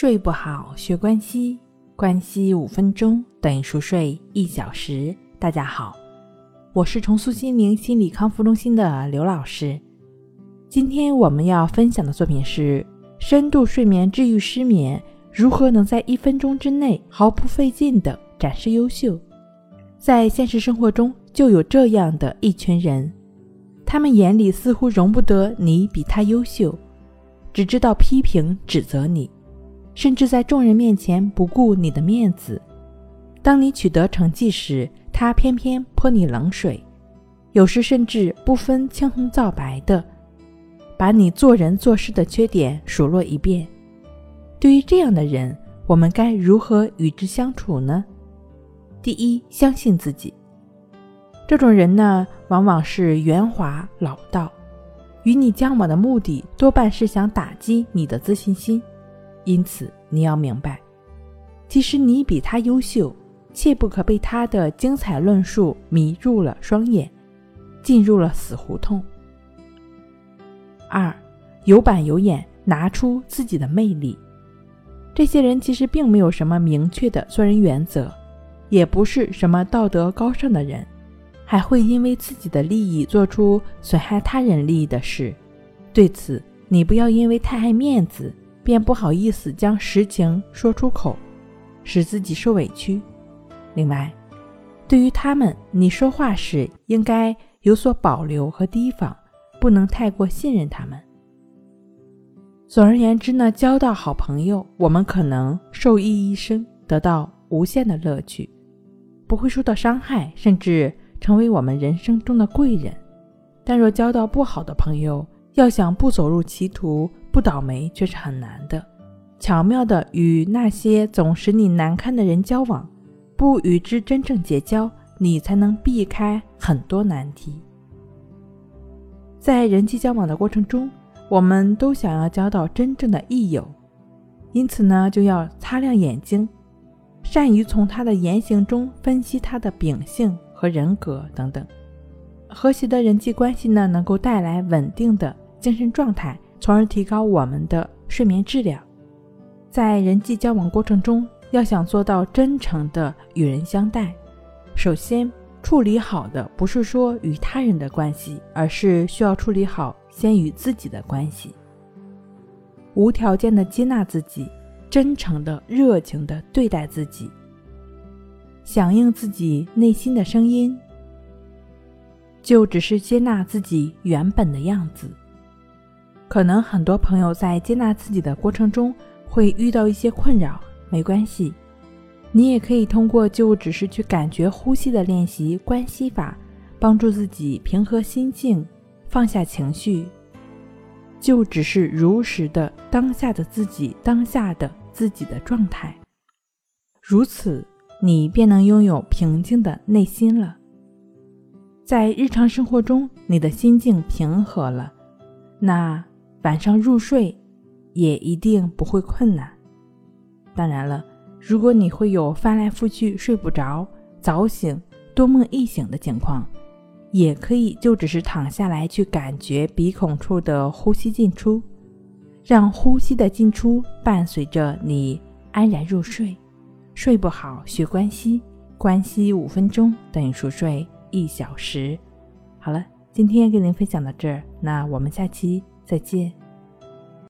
睡不好，学关西，关西五分钟等于熟睡一小时。大家好，我是重塑心灵心理康复中心的刘老师。今天我们要分享的作品是深度睡眠治愈失眠，如何能在一分钟之内毫不费劲的展示优秀？在现实生活中，就有这样的一群人，他们眼里似乎容不得你比他优秀，只知道批评指责你。甚至在众人面前不顾你的面子，当你取得成绩时，他偏偏泼你冷水，有时甚至不分青红皂白的，把你做人做事的缺点数落一遍。对于这样的人，我们该如何与之相处呢？第一，相信自己。这种人呢，往往是圆滑老道，与你交往的目的多半是想打击你的自信心。因此，你要明白，即使你比他优秀，切不可被他的精彩论述迷住了双眼，进入了死胡同。二，有板有眼，拿出自己的魅力。这些人其实并没有什么明确的做人原则，也不是什么道德高尚的人，还会因为自己的利益做出损害他人利益的事。对此，你不要因为太爱面子。便不好意思将实情说出口，使自己受委屈。另外，对于他们，你说话时应该有所保留和提防，不能太过信任他们。总而言之呢，交到好朋友，我们可能受益一生，得到无限的乐趣，不会受到伤害，甚至成为我们人生中的贵人。但若交到不好的朋友，要想不走入歧途，不倒霉却是很难的。巧妙的与那些总使你难堪的人交往，不与之真正结交，你才能避开很多难题。在人际交往的过程中，我们都想要交到真正的益友，因此呢，就要擦亮眼睛，善于从他的言行中分析他的秉性和人格等等。和谐的人际关系呢，能够带来稳定的精神状态。从而提高我们的睡眠质量。在人际交往过程中，要想做到真诚的与人相待，首先处理好的不是说与他人的关系，而是需要处理好先与自己的关系。无条件的接纳自己，真诚的、热情的对待自己，响应自己内心的声音，就只是接纳自己原本的样子。可能很多朋友在接纳自己的过程中会遇到一些困扰，没关系，你也可以通过就只是去感觉呼吸的练习关系法，帮助自己平和心境，放下情绪，就只是如实的当下的自己，当下的自己的状态，如此你便能拥有平静的内心了。在日常生活中，你的心境平和了，那。晚上入睡也一定不会困难。当然了，如果你会有翻来覆去睡不着、早醒、多梦易醒的情况，也可以就只是躺下来去感觉鼻孔处的呼吸进出，让呼吸的进出伴随着你安然入睡。睡不好学关息，关息五分钟等于熟睡一小时。好了，今天跟您分享到这儿，那我们下期。再见。